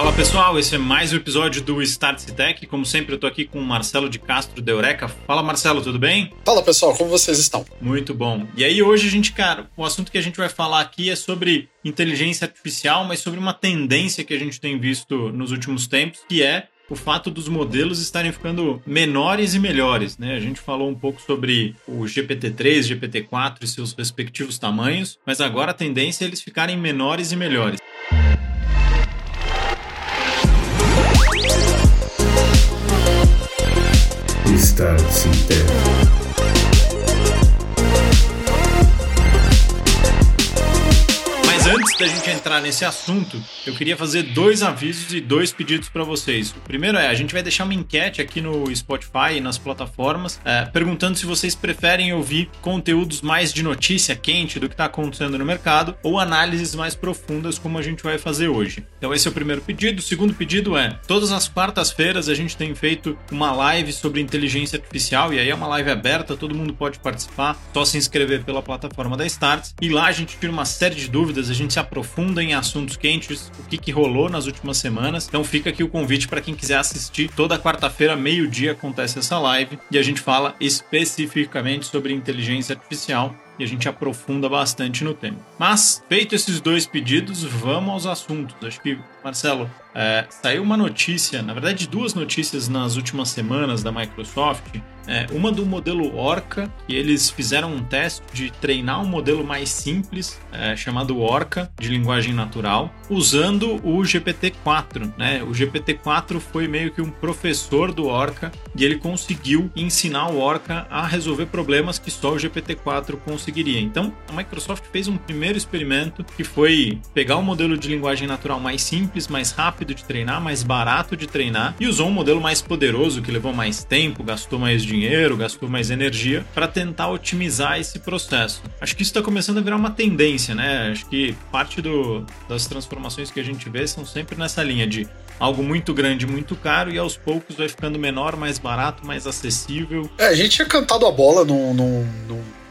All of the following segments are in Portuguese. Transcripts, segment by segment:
Fala pessoal, esse é mais um episódio do Start Tech. Como sempre, eu tô aqui com o Marcelo de Castro de Eureka. Fala Marcelo, tudo bem? Fala pessoal, como vocês estão? Muito bom. E aí, hoje a gente, cara, o assunto que a gente vai falar aqui é sobre inteligência artificial, mas sobre uma tendência que a gente tem visto nos últimos tempos, que é o fato dos modelos estarem ficando menores e melhores, né? A gente falou um pouco sobre o GPT-3, GPT-4 e seus respectivos tamanhos, mas agora a tendência é eles ficarem menores e melhores. Start Tech. Antes da gente entrar nesse assunto, eu queria fazer dois avisos e dois pedidos para vocês. O primeiro é, a gente vai deixar uma enquete aqui no Spotify e nas plataformas, é, perguntando se vocês preferem ouvir conteúdos mais de notícia quente do que está acontecendo no mercado ou análises mais profundas como a gente vai fazer hoje. Então esse é o primeiro pedido. O segundo pedido é, todas as quartas-feiras a gente tem feito uma live sobre inteligência artificial e aí é uma live aberta, todo mundo pode participar, só se inscrever pela plataforma da Starts e lá a gente tira uma série de dúvidas a gente se aprofunda em assuntos quentes, o que, que rolou nas últimas semanas. Então fica aqui o convite para quem quiser assistir. Toda quarta-feira, meio-dia, acontece essa live e a gente fala especificamente sobre inteligência artificial e a gente aprofunda bastante no tema. Mas, feito esses dois pedidos, vamos aos assuntos. Acho que, Marcelo, é, saiu uma notícia, na verdade, duas notícias nas últimas semanas da Microsoft. É, uma do modelo Orca, que eles fizeram um teste de treinar um modelo mais simples, é, chamado Orca, de linguagem natural, usando o GPT-4. Né? O GPT-4 foi meio que um professor do Orca e ele conseguiu ensinar o Orca a resolver problemas que só o GPT-4 conseguiria. Então, a Microsoft fez um primeiro experimento que foi pegar um modelo de linguagem natural mais simples, mais rápido de treinar, mais barato de treinar e usou um modelo mais poderoso que levou mais tempo, gastou mais dinheiro, gastou mais energia para tentar otimizar esse processo. Acho que isso está começando a virar uma tendência, né? Acho que parte do, das transformações que a gente vê são sempre nessa linha de algo muito grande, muito caro e aos poucos vai ficando menor, mais barato, mais acessível. É, a gente tinha cantado a bola no,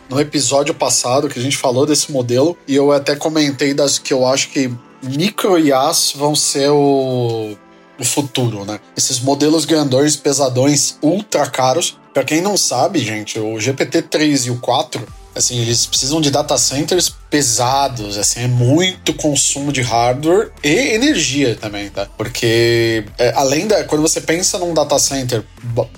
no episódio passado que a gente falou desse modelo e eu até comentei das que eu acho que micro IAs vão ser o, o futuro, né? Esses modelos grandões, pesadões, ultra caros. Para quem não sabe, gente, o GPT-3 e o 4, assim, eles precisam de data centers pesados, assim, é muito consumo de hardware e energia também, tá? Porque é, além da quando você pensa num data center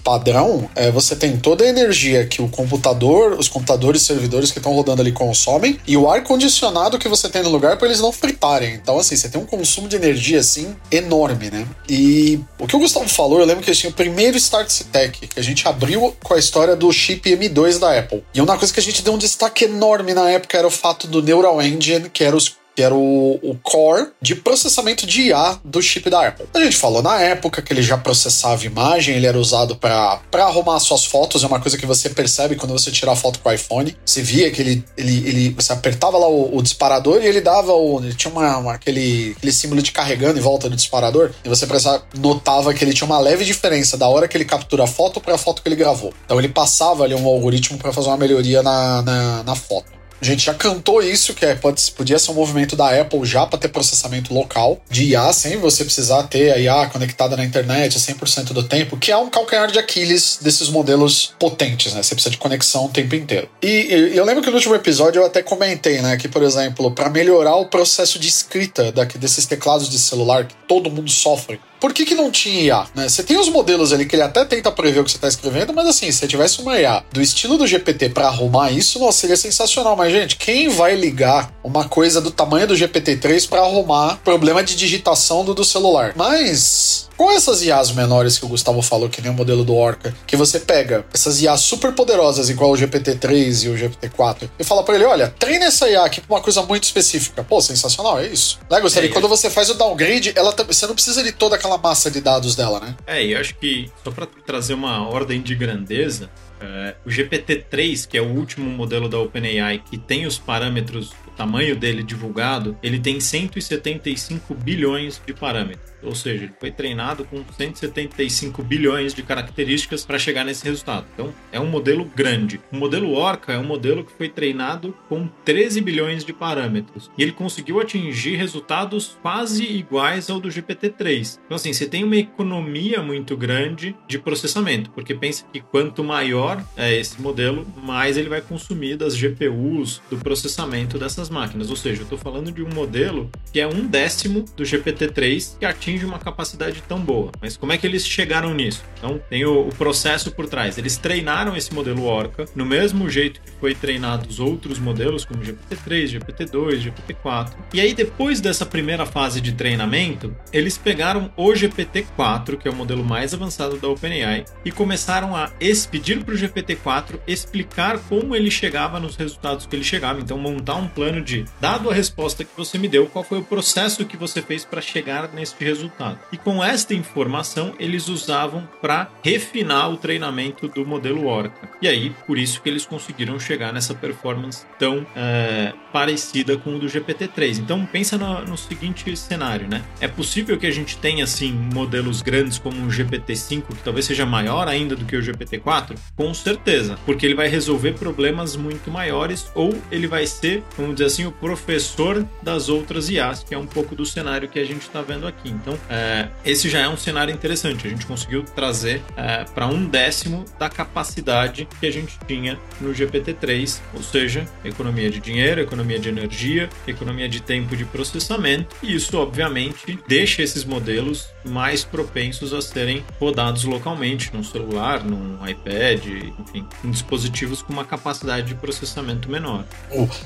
padrão, é, você tem toda a energia que o computador, os computadores, servidores que estão rodando ali consomem e o ar condicionado que você tem no lugar para eles não fritarem. Então assim, você tem um consumo de energia assim enorme, né? E o que o Gustavo falou, eu lembro que tinha o primeiro Start Tech que a gente abriu com a história do chip M2 da Apple. E uma coisa que a gente deu um destaque enorme na época era o fato do Neural Engine, que era os que era o, o, core de processamento de IA do chip da Apple. A gente falou na época que ele já processava imagem, ele era usado para arrumar suas fotos, é uma coisa que você percebe quando você tira a foto com o iPhone. Você via que ele, ele, ele você apertava lá o, o disparador e ele dava o. Ele tinha uma, uma, aquele, aquele símbolo de carregando em volta do disparador, e você notava que ele tinha uma leve diferença da hora que ele captura a foto para a foto que ele gravou. Então ele passava ali um algoritmo para fazer uma melhoria na, na, na foto. A gente já cantou isso, que é, pode, podia ser um movimento da Apple já para ter processamento local de IA, sem você precisar ter a IA conectada na internet 100% do tempo, que é um calcanhar de Aquiles desses modelos potentes, né? Você precisa de conexão o tempo inteiro. E, e eu lembro que no último episódio eu até comentei, né, que, por exemplo, para melhorar o processo de escrita daqui, desses teclados de celular que todo mundo sofre, por que, que não tinha IA? Né? Você tem os modelos ali que ele até tenta prever o que você está escrevendo, mas assim, se tivesse uma IA do estilo do GPT para arrumar isso, nossa, seria sensacional. Mas, gente, quem vai ligar uma coisa do tamanho do GPT-3 para arrumar problema de digitação do, do celular? Mas com essas IAs menores que o Gustavo falou, que nem o modelo do Orca, que você pega essas IAs super poderosas, igual o GPT-3 e o GPT-4, e fala para ele: olha, treine essa IA aqui pra uma coisa muito específica. Pô, sensacional, é isso. Né, Gustavo? É, e quando você faz o downgrade, ela, você não precisa de toda aquela massa de dados dela, né? É, e eu acho que, só para trazer uma ordem de grandeza, é, o GPT-3, que é o último modelo da OpenAI que tem os parâmetros tamanho dele divulgado, ele tem 175 bilhões de parâmetros. Ou seja, ele foi treinado com 175 bilhões de características para chegar nesse resultado. Então, é um modelo grande. O modelo Orca é um modelo que foi treinado com 13 bilhões de parâmetros. E ele conseguiu atingir resultados quase iguais ao do GPT-3. Então, assim, você tem uma economia muito grande de processamento, porque pensa que quanto maior é esse modelo, mais ele vai consumir das GPUs, do processamento dessas máquinas. Ou seja, eu estou falando de um modelo que é um décimo do GPT-3 que atinge uma capacidade tão boa. Mas como é que eles chegaram nisso? Então, tem o, o processo por trás. Eles treinaram esse modelo Orca no mesmo jeito que foi treinado os outros modelos, como GPT-3, GPT-2, GPT-4. E aí, depois dessa primeira fase de treinamento, eles pegaram o GPT-4, que é o modelo mais avançado da OpenAI, e começaram a pedir para o GPT-4 explicar como ele chegava nos resultados que ele chegava. Então, montar um plano de, dado a resposta que você me deu, qual foi o processo que você fez para chegar resultado resultado. E com esta informação, eles usavam para refinar o treinamento do modelo Orca. E aí, por isso que eles conseguiram chegar nessa performance tão é, parecida com o do GPT-3. Então, pensa no, no, seguinte cenário, né? É possível que a gente tenha, assim, modelos grandes como o GPT-5, que talvez seja maior ainda do que o GPT-4? Com certeza, porque ele vai resolver problemas muito maiores ou ele vai ser, vamos dizer assim, o professor das outras IAs, que é um pouco do cenário que a gente está vendo aqui. Então, então, é, esse já é um cenário interessante. A gente conseguiu trazer é, para um décimo da capacidade que a gente tinha no GPT-3, ou seja, economia de dinheiro, economia de energia, economia de tempo de processamento, e isso, obviamente, deixa esses modelos mais propensos a serem rodados localmente, num celular, num iPad, enfim, em dispositivos com uma capacidade de processamento menor.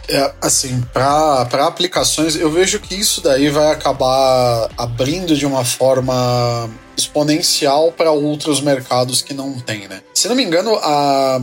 É, assim, para aplicações, eu vejo que isso daí vai acabar abrindo de uma forma exponencial para outros mercados que não tem, né? Se não me engano, a,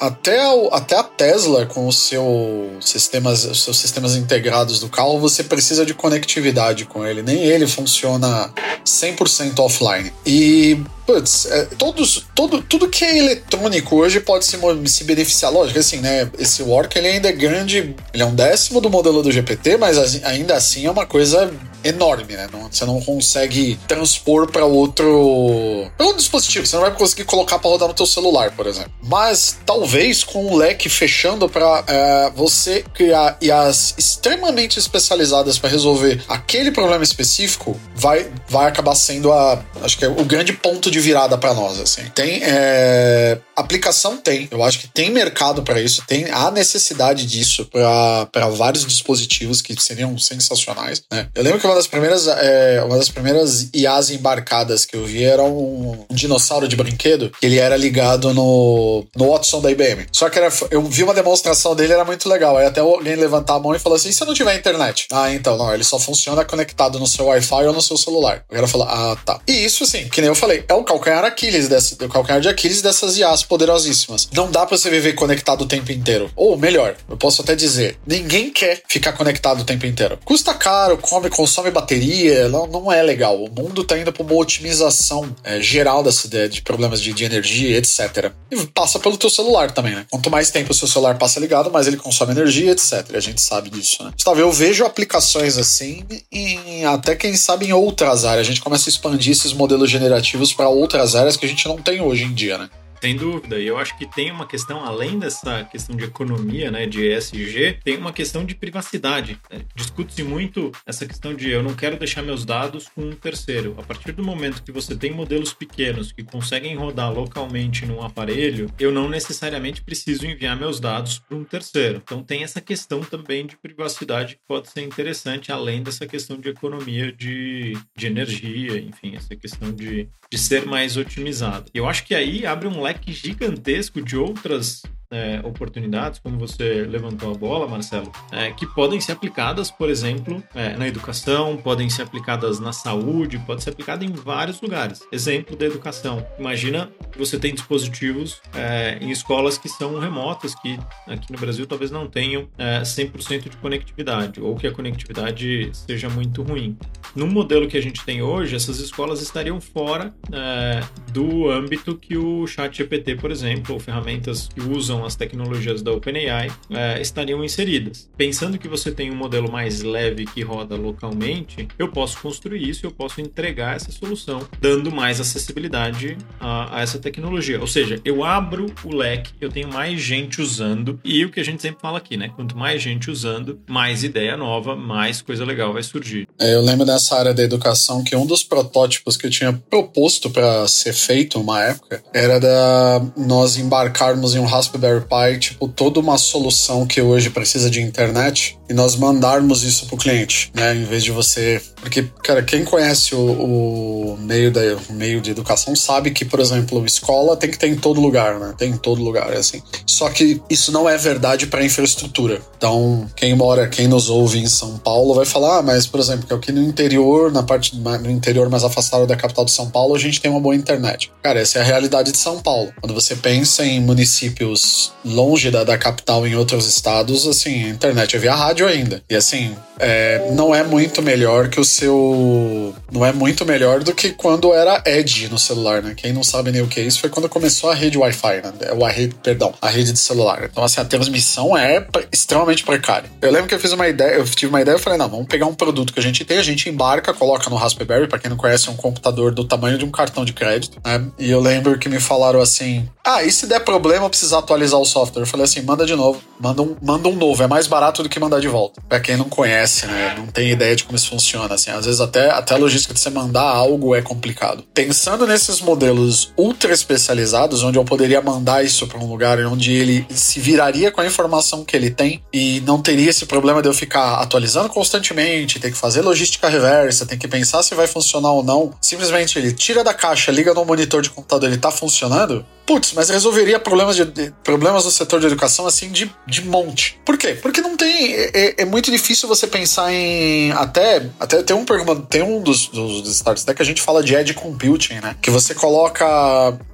até, a, até a Tesla, com os seu sistemas, seus sistemas integrados do carro, você precisa de conectividade com ele. Nem ele funciona 100% offline. E putz, é, todos, todo, tudo que é eletrônico hoje pode se, se beneficiar. Lógico, assim, né? Esse Work ele ainda é grande, ele é um décimo do modelo do GPT, mas ainda assim é uma coisa enorme, né? Não, você não consegue transpor para outro, pra outro dispositivo. Você não vai conseguir colocar para rodar no teu celular, por exemplo. Mas talvez com o leque fechando para é, você criar IAs extremamente especializadas para resolver aquele problema específico, vai, vai acabar sendo a, acho que é o grande ponto de virada para nós. Assim, tem é, aplicação tem. Eu acho que tem mercado para isso, tem a necessidade disso para vários dispositivos que seriam sensacionais. Né? Eu lembro que uma das primeiras, é, uma das primeiras IAs embarcadas que eu vi era um, um, dinossauro de brinquedo que ele era ligado no, no Watson da IBM. Só que era, eu vi uma demonstração dele, era muito legal. Aí até alguém levantar a mão e falou assim: e se não tiver internet? Ah, então, não, ele só funciona conectado no seu Wi-Fi ou no seu celular. O cara falou: ah, tá. E isso, assim, que nem eu falei, é o calcanhar Aquiles dessa, o calcanhar de Aquiles dessas IAs poderosíssimas. Não dá para você viver conectado o tempo inteiro. Ou melhor, eu posso até dizer, ninguém quer ficar conectado o tempo inteiro. Custa caro, come, consome consome bateria, não, não é legal. O mundo está indo para uma otimização é, geral dessa ideia de problemas de, de, energia, etc. E passa pelo teu celular também, né? Quanto mais tempo o seu celular passa ligado, mais ele consome energia, etc. A gente sabe disso, né? Gustavo, eu vejo aplicações assim em até quem sabe em outras áreas. A gente começa a expandir esses modelos generativos para outras áreas que a gente não tem hoje em dia, né? Sem dúvida. E eu acho que tem uma questão, além dessa questão de economia, né, de ESG, tem uma questão de privacidade. Né? Discute-se muito essa questão de eu não quero deixar meus dados com um terceiro. A partir do momento que você tem modelos pequenos que conseguem rodar localmente num aparelho, eu não necessariamente preciso enviar meus dados para um terceiro. Então tem essa questão também de privacidade que pode ser interessante, além dessa questão de economia de, de energia, enfim, essa questão de, de ser mais otimizado. Eu acho que aí abre um leque gigantesco de outras é, oportunidades, como você levantou a bola, Marcelo, é, que podem ser aplicadas, por exemplo, é, na educação, podem ser aplicadas na saúde, pode ser aplicada em vários lugares. Exemplo da educação. Imagina você tem dispositivos é, em escolas que são remotas, que aqui no Brasil talvez não tenham 100% é, de conectividade, ou que a conectividade seja muito ruim. no modelo que a gente tem hoje, essas escolas estariam fora é, do âmbito que o ChatGPT, por exemplo, ou ferramentas que usam as tecnologias da OpenAI é, estariam inseridas. Pensando que você tem um modelo mais leve que roda localmente, eu posso construir isso, eu posso entregar essa solução, dando mais acessibilidade a, a essa tecnologia. Ou seja, eu abro o leque, eu tenho mais gente usando e o que a gente sempre fala aqui, né? Quanto mais gente usando, mais ideia nova, mais coisa legal vai surgir. É, eu lembro nessa área da educação que um dos protótipos que eu tinha proposto para ser feito uma época era da nós embarcarmos em um Raspberry Pi, tipo, toda uma solução que hoje precisa de internet e nós mandarmos isso pro cliente, né? Em vez de você. Porque, cara, quem conhece o, o meio, da, o meio de educação sabe que, por exemplo, escola tem que ter em todo lugar, né? Tem em todo lugar, é assim. Só que isso não é verdade para infraestrutura. Então, quem mora, quem nos ouve em São Paulo vai falar, ah, mas, por exemplo, que aqui no interior, na parte no interior mais afastado da capital de São Paulo, a gente tem uma boa internet. Cara, essa é a realidade de São Paulo. Quando você pensa em municípios longe da, da capital em outros estados, assim, a internet é via rádio ainda. E assim, é, não é muito melhor que o seu. Não é muito melhor do que quando era Edge no celular, né? Quem não sabe nem o que é isso foi quando começou a rede Wi-Fi, né? É, a rede, perdão, a rede de celular. Então, assim, a transmissão é extremamente precária. Eu lembro que eu fiz uma ideia, eu tive uma ideia e falei, não, vamos pegar um produto que a gente tem, a gente embarca, coloca no Raspberry, para quem não conhece, é um computador do tamanho de um cartão de crédito, né? E eu lembro que me falaram assim: ah, e se der problema, precisar atualizar o software? Eu falei assim: manda de novo, manda um, manda um novo, é mais barato do que mandar de volta. Pra quem não conhece, né? Não tem ideia de como isso funciona, assim, às vezes até, até a logística de você mandar algo é complicado. Pensando nesses modelos ultra especializados, onde eu poderia mandar isso para um lugar onde ele se viraria com a informação que ele tem e não teria esse problema de eu ficar atualizando constantemente, ter que fazer logística reversa, tem que pensar se vai funcionar ou não. Simplesmente ele tira da caixa, liga no monitor de computador, ele tá funcionando. Putz, mas resolveria problemas, de, de, problemas do setor de educação assim de, de monte. Por quê? Porque não tem. É, é muito difícil você pensar em. Até, até tem um tem um dos, dos, dos que a gente fala de edge computing, né? Que você coloca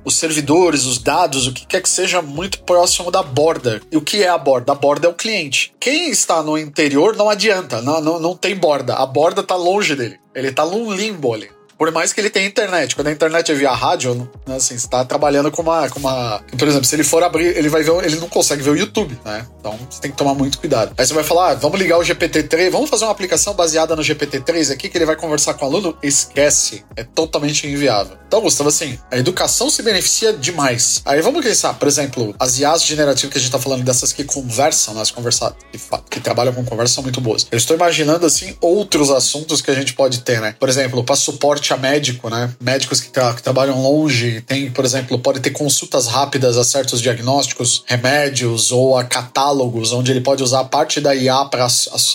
os servidores, os dados, o que quer que seja muito próximo da borda. E o que é a borda? A borda é o cliente. Quem está no interior não adianta, não, não, não tem borda. A borda está longe dele. Ele está num limbo ali. Por mais que ele tenha internet. Quando a internet é via rádio, né, assim, você tá trabalhando com uma, com uma. Por exemplo, se ele for abrir, ele vai ver. Ele não consegue ver o YouTube, né? Então você tem que tomar muito cuidado. Aí você vai falar, ah, vamos ligar o GPT-3, vamos fazer uma aplicação baseada no GPT-3 aqui que ele vai conversar com o aluno. Esquece. É totalmente inviável. Então, Gustavo, assim, a educação se beneficia demais. Aí vamos pensar, por exemplo, as IAs generativas que a gente tá falando dessas que conversam, né, conversar, que, que trabalham com conversa são muito boas. Eu estou imaginando, assim, outros assuntos que a gente pode ter, né? Por exemplo, para suporte suporte a médico, né? Médicos que, tra que trabalham longe, tem, por exemplo, pode ter consultas rápidas a certos diagnósticos, remédios ou a catálogos, onde ele pode usar parte da IA para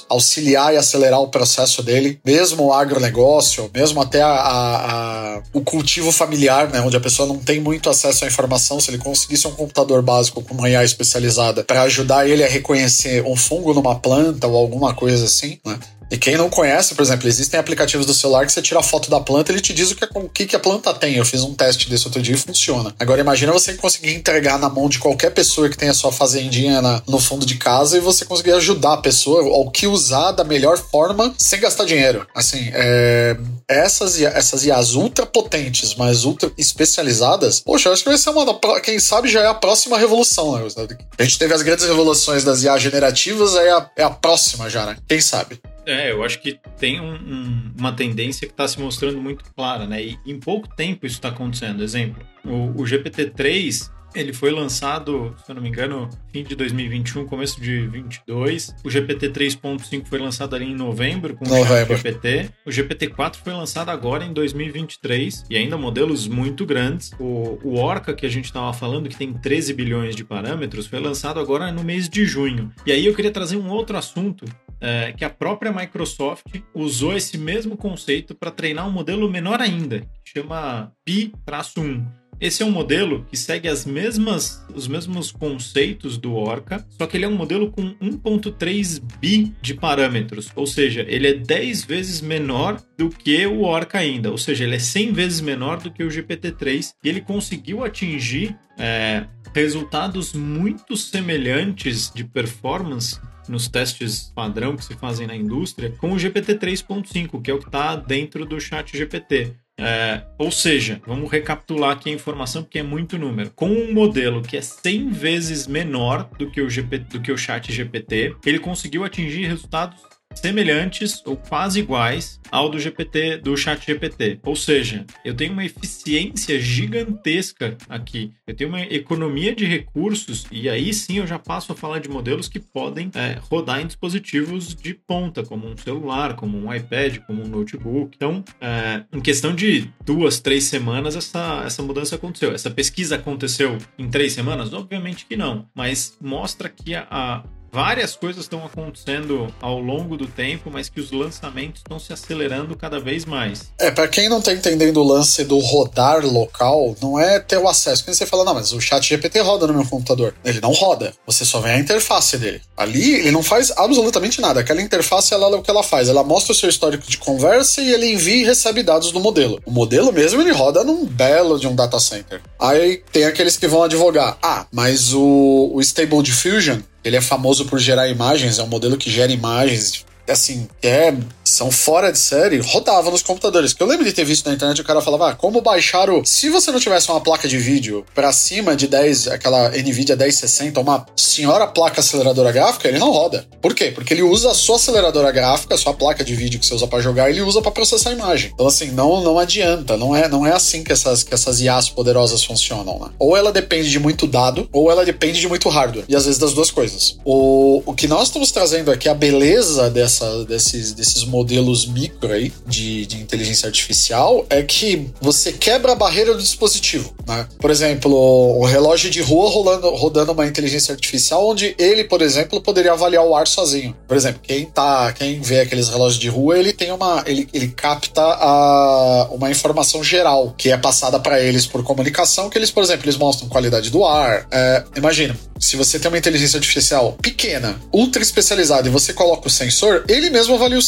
auxiliar e acelerar o processo dele, mesmo o agronegócio, mesmo até a, a, a, o cultivo familiar, né? Onde a pessoa não tem muito acesso à informação. Se ele conseguisse um computador básico com uma IA especializada para ajudar ele a reconhecer um fungo numa planta ou alguma coisa assim, né? E quem não conhece, por exemplo, existem aplicativos do celular que você tira a foto da planta ele te diz o que, o que a planta tem. Eu fiz um teste desse outro dia e funciona. Agora imagina você conseguir entregar na mão de qualquer pessoa que tenha sua fazendinha na, no fundo de casa e você conseguir ajudar a pessoa ao que usar da melhor forma sem gastar dinheiro. Assim, é, essas, essas IAs ultra potentes, mas ultra especializadas, poxa, acho que vai ser uma da, quem sabe já é a próxima revolução, né? A gente teve as grandes revoluções das IAs generativas, aí é a, é a próxima já, né? Quem sabe? É, eu acho que tem um, um, uma tendência que está se mostrando muito clara, né? E em pouco tempo isso está acontecendo. Exemplo, o, o GPT-3 ele foi lançado, se eu não me engano, fim de 2021, começo de 22. O GPT 3.5 foi lançado ali em novembro com novembro. o GPT. O GPT 4 foi lançado agora em 2023 e ainda modelos muito grandes. O, o Orca que a gente estava falando, que tem 13 bilhões de parâmetros, foi lançado agora no mês de junho. E aí eu queria trazer um outro assunto é, que a própria Microsoft usou esse mesmo conceito para treinar um modelo menor ainda, que chama Pi-1. Esse é um modelo que segue as mesmas, os mesmos conceitos do Orca, só que ele é um modelo com 1.3 bi de parâmetros, ou seja, ele é 10 vezes menor do que o Orca ainda, ou seja, ele é 100 vezes menor do que o GPT-3 e ele conseguiu atingir é, resultados muito semelhantes de performance nos testes padrão que se fazem na indústria, com o GPT 3.5, que é o que está dentro do chat GPT. É, ou seja, vamos recapitular aqui a informação porque é muito número. Com um modelo que é 100 vezes menor do que o, GPT, do que o chat GPT, ele conseguiu atingir resultados semelhantes ou quase iguais ao do GPT, do Chat GPT. Ou seja, eu tenho uma eficiência gigantesca aqui. Eu tenho uma economia de recursos e aí sim eu já passo a falar de modelos que podem é, rodar em dispositivos de ponta, como um celular, como um iPad, como um notebook. Então, é, em questão de duas, três semanas, essa, essa mudança aconteceu. Essa pesquisa aconteceu em três semanas? Obviamente que não, mas mostra que a, a várias coisas estão acontecendo ao longo do tempo, mas que os lançamentos estão se acelerando cada vez mais. É, para quem não tá entendendo o lance do rodar local, não é ter o acesso. Quando você fala, não, mas o chat GPT roda no meu computador. Ele não roda. Você só vê a interface dele. Ali, ele não faz absolutamente nada. Aquela interface, ela, o que ela faz? Ela mostra o seu histórico de conversa e ele envia e recebe dados do modelo. O modelo mesmo, ele roda num belo de um data center. Aí tem aqueles que vão advogar. Ah, mas o, o Stable Diffusion, ele é famoso por gerar imagens, é um modelo que gera imagens assim, é, são fora de série, rodava nos computadores. Eu lembro de ter visto na internet o cara falava, ah, como baixar o. Se você não tivesse uma placa de vídeo para cima de 10, aquela Nvidia 1060, uma senhora placa aceleradora gráfica, ele não roda. Por quê? Porque ele usa a sua aceleradora gráfica, a sua placa de vídeo que você usa para jogar, ele usa para processar a imagem. Então, assim, não, não adianta, não é, não é assim que essas, que essas IAs poderosas funcionam, né? Ou ela depende de muito dado, ou ela depende de muito hardware. E às vezes das duas coisas. O, o que nós estamos trazendo aqui, a beleza dessa, desses, desses modelos micro aí de, de inteligência artificial é que você quebra a barreira do dispositivo. Né? Por exemplo, o relógio de rua rolando, rodando uma inteligência artificial onde ele, por exemplo, poderia avaliar o ar sozinho. Por exemplo, quem tá, quem vê aqueles relógios de rua, ele tem uma, ele, ele capta a, uma informação geral que é passada para eles por comunicação, que eles, por exemplo, eles mostram qualidade do ar. É, imagina, se você tem uma inteligência artificial pequena, ultra especializada e você coloca o sensor, ele mesmo avalia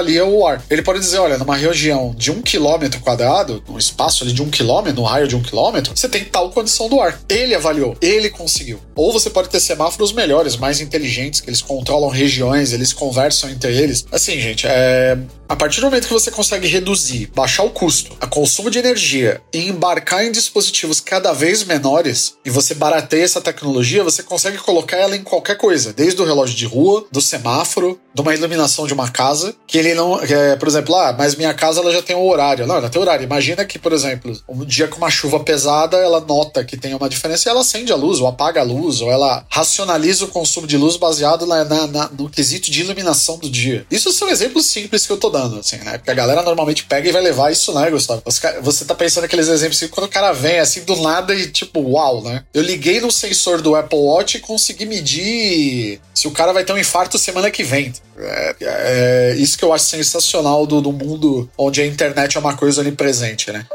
o ar. Ele pode dizer: olha, numa região de um quilômetro quadrado, num espaço ali de um quilômetro, num raio de um quilômetro, você tem tal condição do ar. Ele avaliou, ele conseguiu. Ou você pode ter semáforos melhores, mais inteligentes, que eles controlam regiões, eles conversam entre eles. Assim, gente, é. A partir do momento que você consegue reduzir, baixar o custo, a consumo de energia e embarcar em dispositivos cada vez menores, e você barateia essa tecnologia, você consegue colocar ela em qualquer coisa, desde o relógio de rua, do semáforo, de uma iluminação de uma casa, que ele não. É, por exemplo, ah, mas minha casa ela já tem um horário. Não, ela tem horário. Imagina que, por exemplo, um dia com uma chuva pesada, ela nota que tem uma diferença e ela acende a luz, ou apaga a luz, ou ela racionaliza o consumo de luz baseado na, na, na, no quesito de iluminação do dia. Isso são exemplos simples que eu tô dando, assim, né? Porque a galera normalmente pega e vai levar isso, né, Gustavo? Você tá pensando aqueles exemplos assim, quando o cara vem assim do nada e tipo, uau, né? Eu liguei no sensor do Apple Watch e consegui medir se o cara vai ter um infarto semana que vem. É, é isso que eu acho sensacional do, do, mundo onde a internet é uma coisa onipresente, né?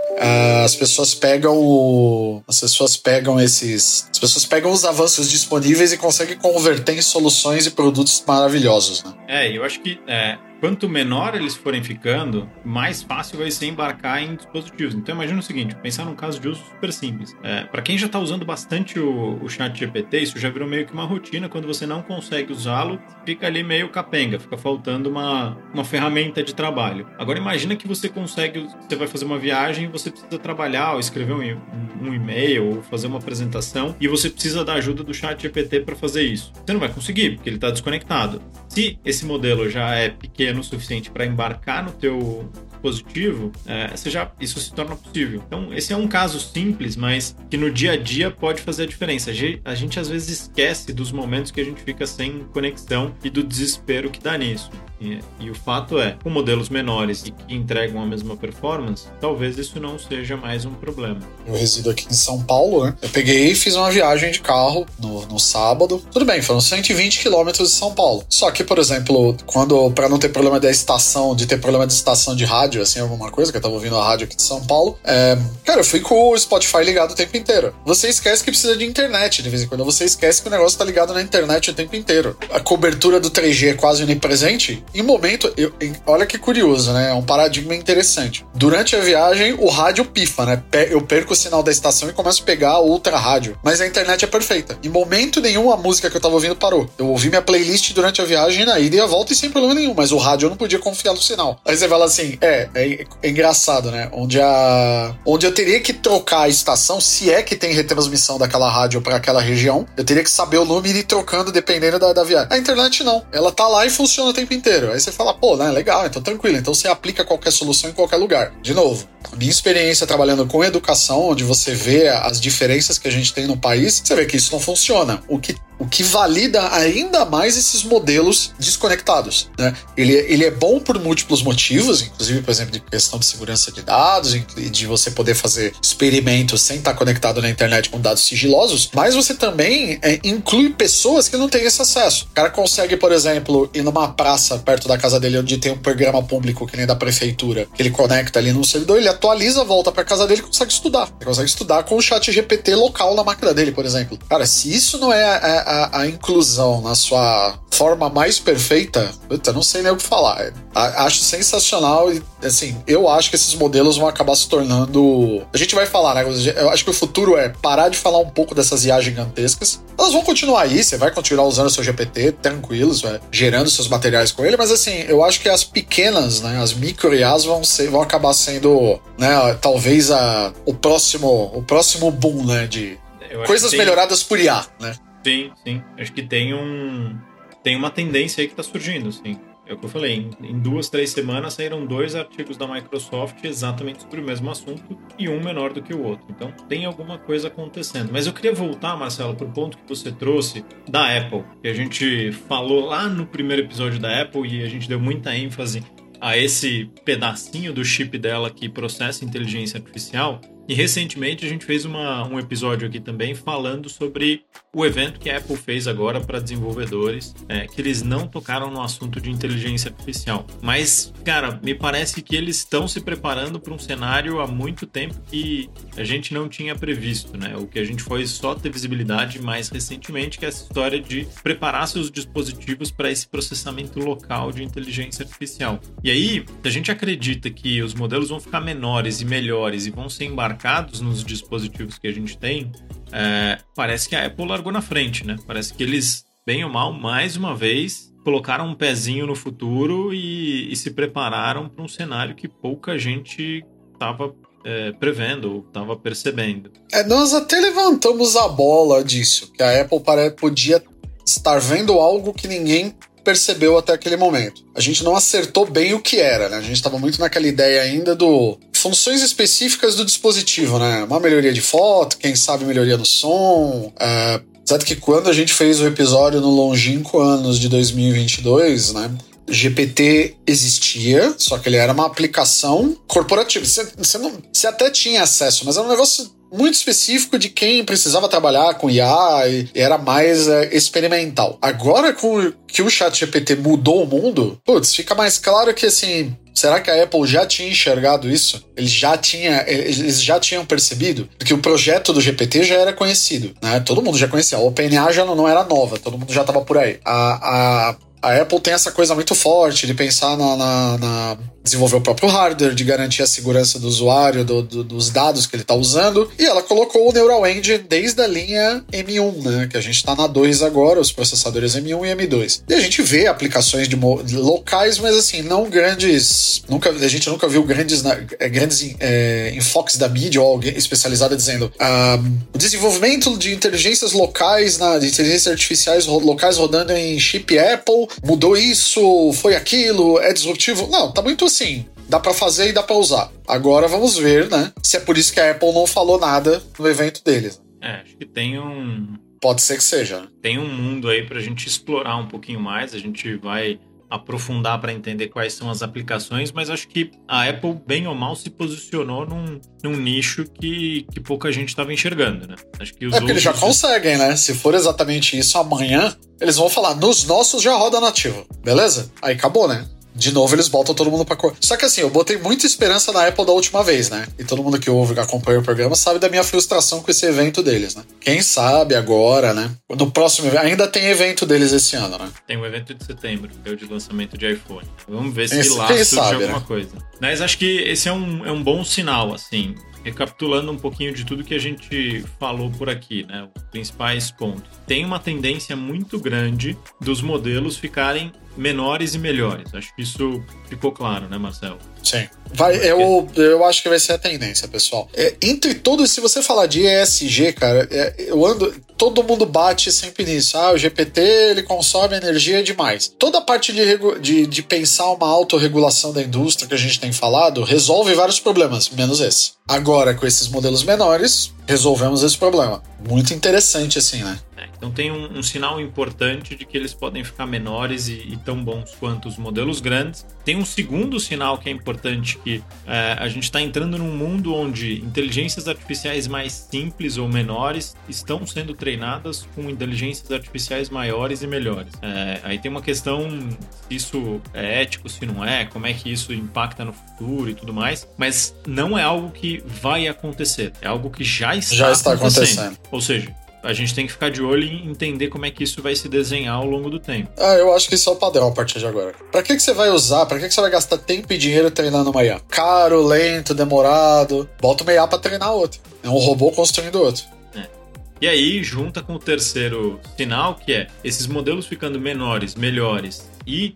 As pessoas pegam as pessoas pegam esses, as pessoas pegam os avanços disponíveis e conseguem converter em soluções e produtos maravilhosos, né? É, eu acho que é, quanto menor eles forem ficando, mais fácil vai ser embarcar em dispositivos. Então imagina o seguinte, pensar num caso de uso super simples. É, para quem já está usando bastante o, o chat GPT, isso já virou meio que uma rotina. Quando você não consegue usá-lo, fica ali meio capenga, fica faltando uma, uma ferramenta de trabalho. Agora imagina que você consegue, você vai fazer uma viagem, você precisa trabalhar, ou escrever um, um e-mail, ou fazer uma apresentação, e você precisa da ajuda do chat GPT para fazer isso. Você não vai conseguir, porque ele está desconectado. Se esse modelo já é pequeno pequeno o suficiente para embarcar no teu dispositivo, é, você já, isso se torna possível. Então, esse é um caso simples, mas que no dia a dia pode fazer a diferença. A gente às vezes esquece dos momentos que a gente fica sem conexão e do desespero que dá nisso. E, e, o fato é, com modelos menores e que entregam a mesma performance, talvez isso não seja mais um problema. Eu resido aqui em São Paulo, né? Eu peguei e fiz uma viagem de carro no, no sábado. Tudo bem, foram 120 quilômetros de São Paulo. Só que, por exemplo, quando para não ter problema da estação, de ter problema de estação de rádio, assim, alguma coisa, que eu tava ouvindo a rádio aqui de São Paulo, é, cara, eu fui com o Spotify ligado o tempo inteiro. Você esquece que precisa de internet de vez em quando. Você esquece que o negócio tá ligado na internet o tempo inteiro. A cobertura do 3G é quase onipresente em momento, eu, em, olha que curioso, né? É um paradigma interessante. Durante a viagem, o rádio pifa, né? Eu perco o sinal da estação e começo a pegar outra rádio. Mas a internet é perfeita. Em momento nenhum, a música que eu tava ouvindo parou. Eu ouvi minha playlist durante a viagem, na ida e a volta, e sem problema nenhum. Mas o rádio eu não podia confiar no sinal. Aí você fala assim: é, é, é engraçado, né? Onde a. Onde eu teria que trocar a estação, se é que tem retransmissão daquela rádio para aquela região, eu teria que saber o número e ir trocando dependendo da, da viagem. A internet não. Ela tá lá e funciona o tempo inteiro. Aí você fala, pô, né, legal, então tranquilo. Então você aplica qualquer solução em qualquer lugar. De novo, minha experiência trabalhando com educação, onde você vê as diferenças que a gente tem no país, você vê que isso não funciona. O que o que valida ainda mais esses modelos desconectados. Né? Ele, ele é bom por múltiplos motivos, inclusive, por exemplo, de questão de segurança de dados, de você poder fazer experimentos sem estar conectado na internet com dados sigilosos, mas você também é, inclui pessoas que não têm esse acesso. O cara consegue, por exemplo, ir numa praça perto da casa dele onde tem um programa público que nem da prefeitura, que ele conecta ali no servidor, ele atualiza, volta para casa dele e consegue estudar. Ele consegue estudar com o chat GPT local na máquina dele, por exemplo. Cara, se isso não é, é a, a, inclusão na sua forma mais perfeita, eu não sei nem o que falar. Acho sensacional e, assim, eu acho que esses modelos vão acabar se tornando. A gente vai falar, né? Eu acho que o futuro é parar de falar um pouco dessas IA gigantescas. Elas vão continuar aí, você vai continuar usando o seu GPT tranquilos, gerando seus materiais com ele, mas assim, eu acho que as pequenas, né, as micro IAs vão, ser, vão acabar sendo, né, talvez a, o próximo o próximo boom, né, de coisas melhoradas por IA, né? Sim, sim. Acho que tem um. Tem uma tendência aí que está surgindo, sim. É o que eu falei, em, em, duas, três semanas saíram dois artigos da Microsoft exatamente sobre o mesmo assunto e um menor do que o outro. Então tem alguma coisa acontecendo. Mas eu queria voltar, Marcelo, para o ponto que você trouxe da Apple, que a gente falou lá no primeiro episódio da Apple e a gente deu muita ênfase a esse pedacinho do chip dela que processa inteligência artificial. E recentemente a gente fez uma, um episódio aqui também falando sobre o evento que a Apple fez agora para desenvolvedores, é, que eles não tocaram no assunto de inteligência artificial. Mas, cara, me parece que eles estão se preparando para um cenário há muito tempo que a gente não tinha previsto, né? O que a gente foi só ter visibilidade mais recentemente, que é essa história de preparar seus dispositivos para esse processamento local de inteligência artificial. E aí, a gente acredita que os modelos vão ficar menores e melhores e vão ser embarcados embarcados nos dispositivos que a gente tem, é, parece que a Apple largou na frente, né? Parece que eles, bem ou mal, mais uma vez, colocaram um pezinho no futuro e, e se prepararam para um cenário que pouca gente estava é, prevendo ou estava percebendo. É, nós até levantamos a bola disso, que a Apple podia estar vendo algo que ninguém percebeu até aquele momento. A gente não acertou bem o que era, né? A gente estava muito naquela ideia ainda do funções específicas do dispositivo, né? Uma melhoria de foto, quem sabe melhoria no som. É, que quando a gente fez o episódio no longínquo anos de 2022, né? GPT existia, só que ele era uma aplicação corporativa. Você, não, você até tinha acesso, mas era um negócio muito específico de quem precisava trabalhar com IA e era mais é, experimental. Agora, com que o chat GPT mudou o mundo, putz, fica mais claro que assim. Será que a Apple já tinha enxergado isso? Eles já, tinha, eles já tinham percebido? Porque o projeto do GPT já era conhecido, né? Todo mundo já conhecia. A OpenAI já não, não era nova, todo mundo já estava por aí. A, a, a Apple tem essa coisa muito forte de pensar na, na, na desenvolver o próprio hardware, de garantir a segurança do usuário, do, do, dos dados que ele está usando. E ela colocou o Neural Engine desde a linha M1, né? Que a gente está na 2 agora, os processadores M1 e M2. E a gente vê aplicações de, locais, mas assim, não grandes. Nunca, a gente nunca viu grandes, é, grandes é, enfoques da mídia ou alguém especializada dizendo ah, o desenvolvimento de inteligências locais, na, de inteligências artificiais locais rodando em chip Apple mudou isso, foi aquilo, é disruptivo. Não, tá muito assim, dá para fazer e dá para usar. Agora vamos ver, né? Se é por isso que a Apple não falou nada no evento deles. É, acho que tem um. Pode ser que seja. Tem um mundo aí pra gente explorar um pouquinho mais. A gente vai aprofundar para entender quais são as aplicações, mas acho que a Apple, bem ou mal, se posicionou num, num nicho que, que pouca gente estava enxergando, né? Acho que os é porque eles já conseguem, né? Se for exatamente isso amanhã, eles vão falar, nos nossos já roda nativo, beleza? Aí acabou, né? De novo eles botam todo mundo pra cor. Só que assim, eu botei muita esperança na Apple da última vez, né? E todo mundo que ouve, acompanha o programa, sabe da minha frustração com esse evento deles, né? Quem sabe agora, né? No próximo ainda tem evento deles esse ano, né? Tem um evento de setembro, que é o de lançamento de iPhone. Vamos ver se esse, lá surge sabe, alguma né? coisa. Mas acho que esse é um, é um bom sinal, assim recapitulando um pouquinho de tudo que a gente falou por aqui, né? Os principais pontos. Tem uma tendência muito grande dos modelos ficarem menores e melhores. Acho que isso ficou claro, né, Marcelo? Sim. Vai, eu, eu acho que vai ser a tendência, pessoal. É, entre todos, se você falar de ESG, cara, é, eu ando. Todo mundo bate sempre nisso. Ah, o GPT ele consome energia demais. Toda a parte de, de, de pensar uma autorregulação da indústria que a gente tem falado resolve vários problemas, menos esse. Agora, com esses modelos menores, resolvemos esse problema. Muito interessante, assim, né? Então tem um, um, sinal importante de que eles podem ficar menores e, e, tão bons quanto os modelos grandes. Tem um segundo sinal que é importante que é, a gente está entrando num mundo onde inteligências artificiais mais simples ou menores estão sendo treinadas com inteligências artificiais maiores e melhores. É, aí tem uma questão se isso é ético, se não é, como é que isso impacta no futuro e tudo mais, mas não é algo que vai acontecer, é algo que já está, já está acontecendo. acontecendo. Ou seja, a gente tem que ficar de olho e entender como é que isso vai se desenhar ao longo do tempo. Ah, eu acho que isso é o padrão a partir de agora. Pra que, que você vai usar? Pra que, que você vai gastar tempo e dinheiro treinando uma IA? Caro, lento, demorado. Bota uma IA pra treinar outro. É um robô construindo outro. É. E aí, junta com o terceiro sinal, que é esses modelos ficando menores, melhores e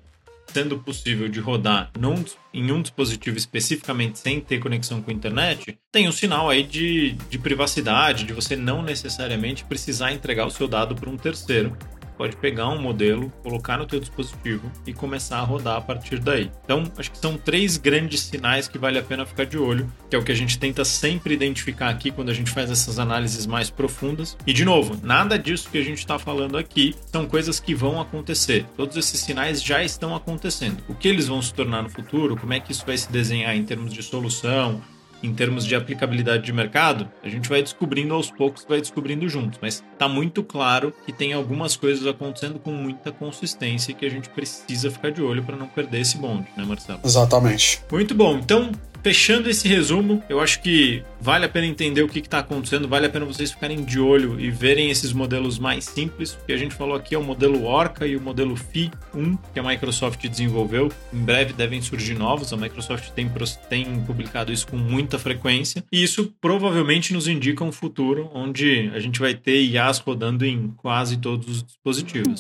sendo possível de rodar num, em um dispositivo especificamente sem ter conexão com a internet, tem um sinal aí de, de privacidade, de você não necessariamente precisar entregar o seu dado para um terceiro pode pegar um modelo, colocar no teu dispositivo e começar a rodar a partir daí. Então, acho que são três grandes sinais que vale a pena ficar de olho, que é o que a gente tenta sempre identificar aqui quando a gente faz essas análises mais profundas. E de novo, nada disso que a gente está falando aqui são coisas que vão acontecer. Todos esses sinais já estão acontecendo. O que eles vão se tornar no futuro, como é que isso vai se desenhar em termos de solução, em termos de aplicabilidade de mercado, a gente vai descobrindo aos poucos, vai descobrindo juntos. Mas está muito claro que tem algumas coisas acontecendo com muita consistência e que a gente precisa ficar de olho para não perder esse bonde, né, Marcelo? Exatamente. Muito bom. Então, fechando esse resumo, eu acho que vale a pena entender o que está acontecendo, vale a pena vocês ficarem de olho e verem esses modelos mais simples. O que a gente falou aqui é o modelo Orca e o modelo Phi 1, que a Microsoft desenvolveu. Em breve devem surgir novos, a Microsoft tem, tem publicado isso com muita frequência, e isso provavelmente nos indica um futuro onde a gente vai ter IAs rodando em quase todos os dispositivos.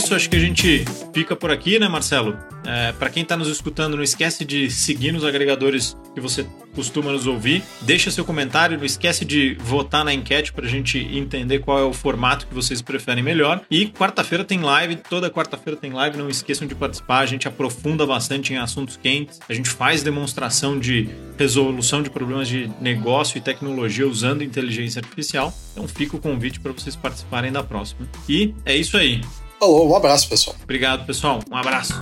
Nisso, acho que a gente fica por aqui, né, Marcelo? É, para quem está nos escutando, não esquece de seguir nos agregadores que você costuma nos ouvir. Deixa seu comentário, não esquece de votar na enquete para a gente entender qual é o formato que vocês preferem melhor. E quarta-feira tem live, toda quarta-feira tem live, não esqueçam de participar. A gente aprofunda bastante em assuntos quentes, a gente faz demonstração de resolução de problemas de negócio e tecnologia usando inteligência artificial. Então fica o convite para vocês participarem da próxima. E é isso aí. Falou, um abraço, pessoal. Obrigado, pessoal. Um abraço.